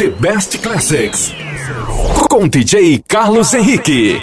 The Best Classics. Com DJ Carlos Henrique.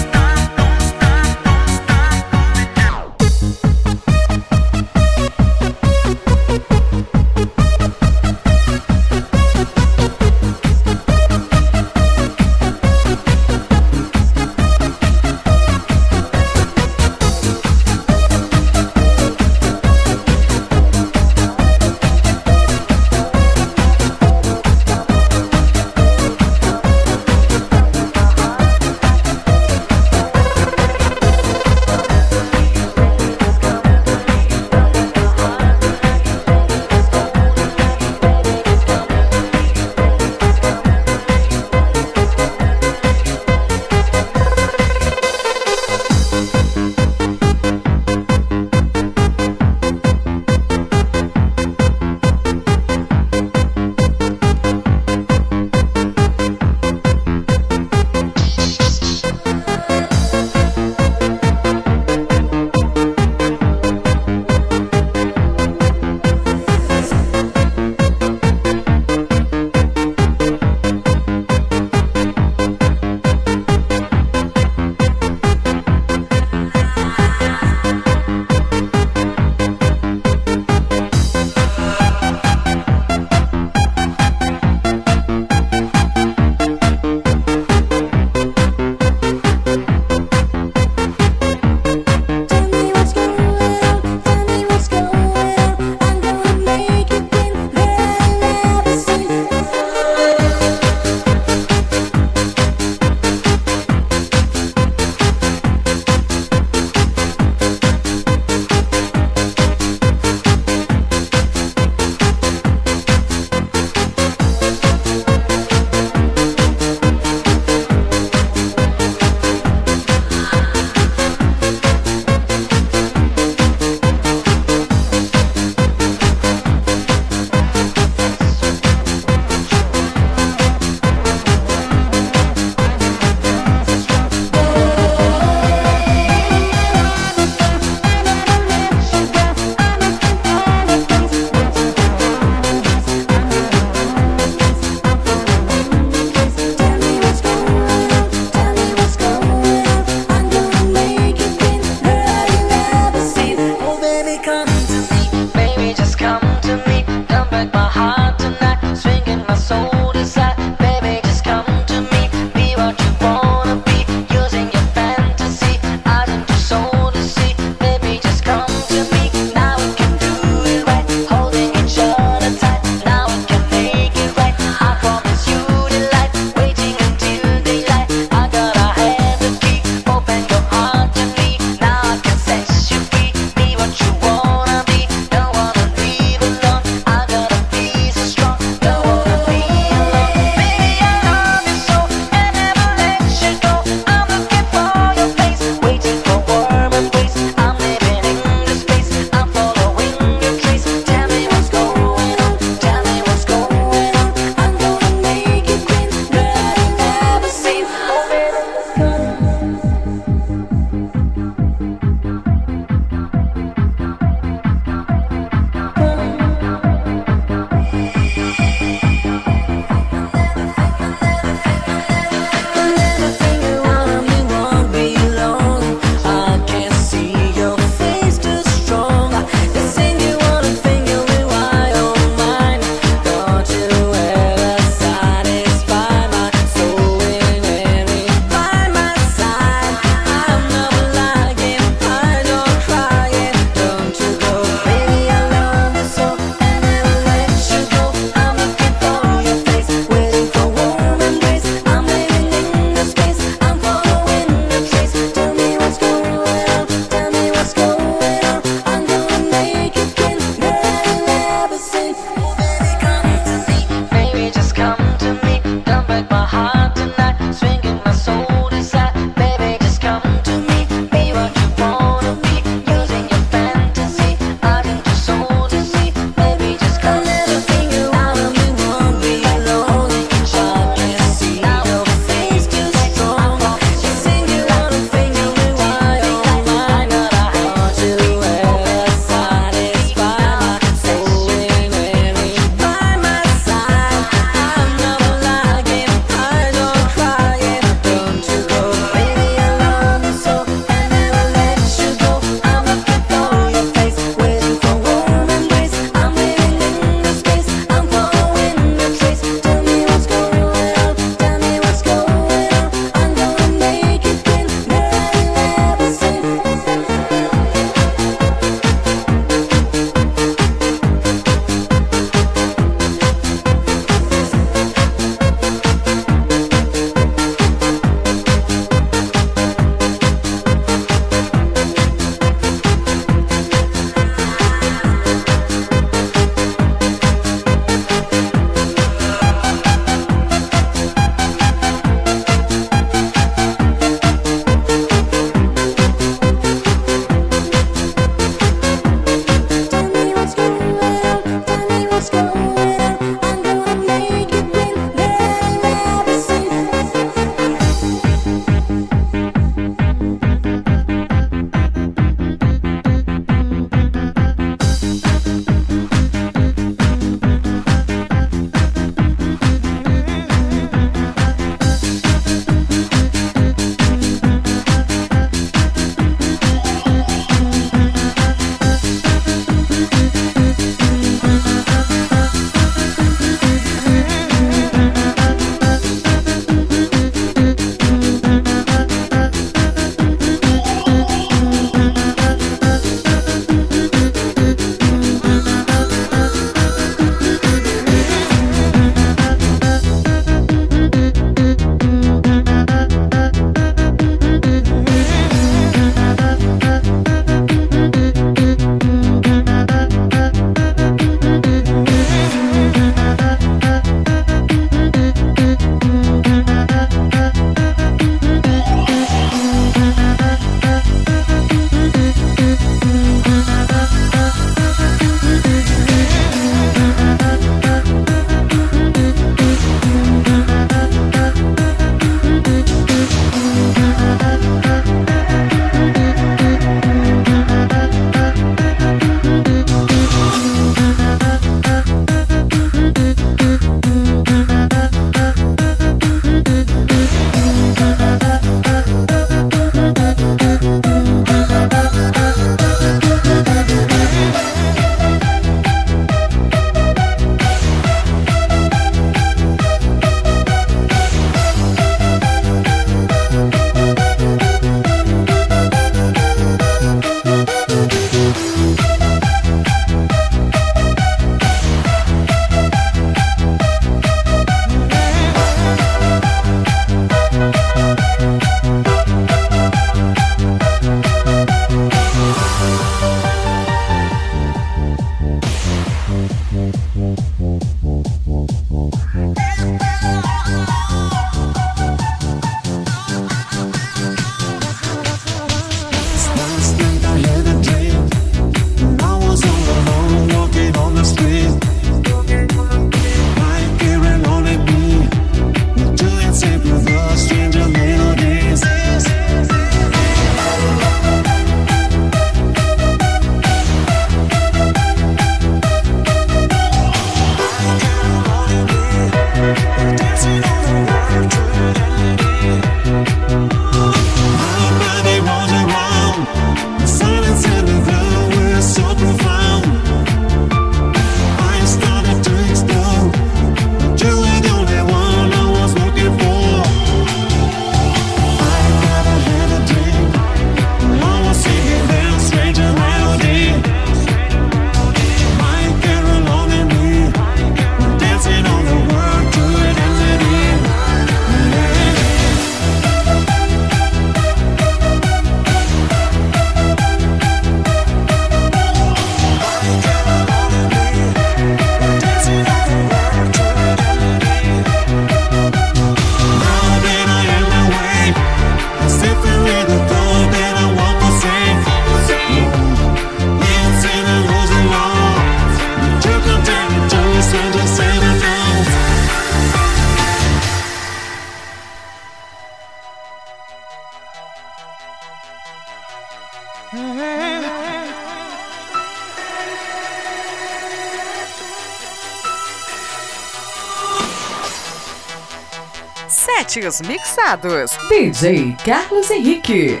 Mixados. DJ Carlos Henrique.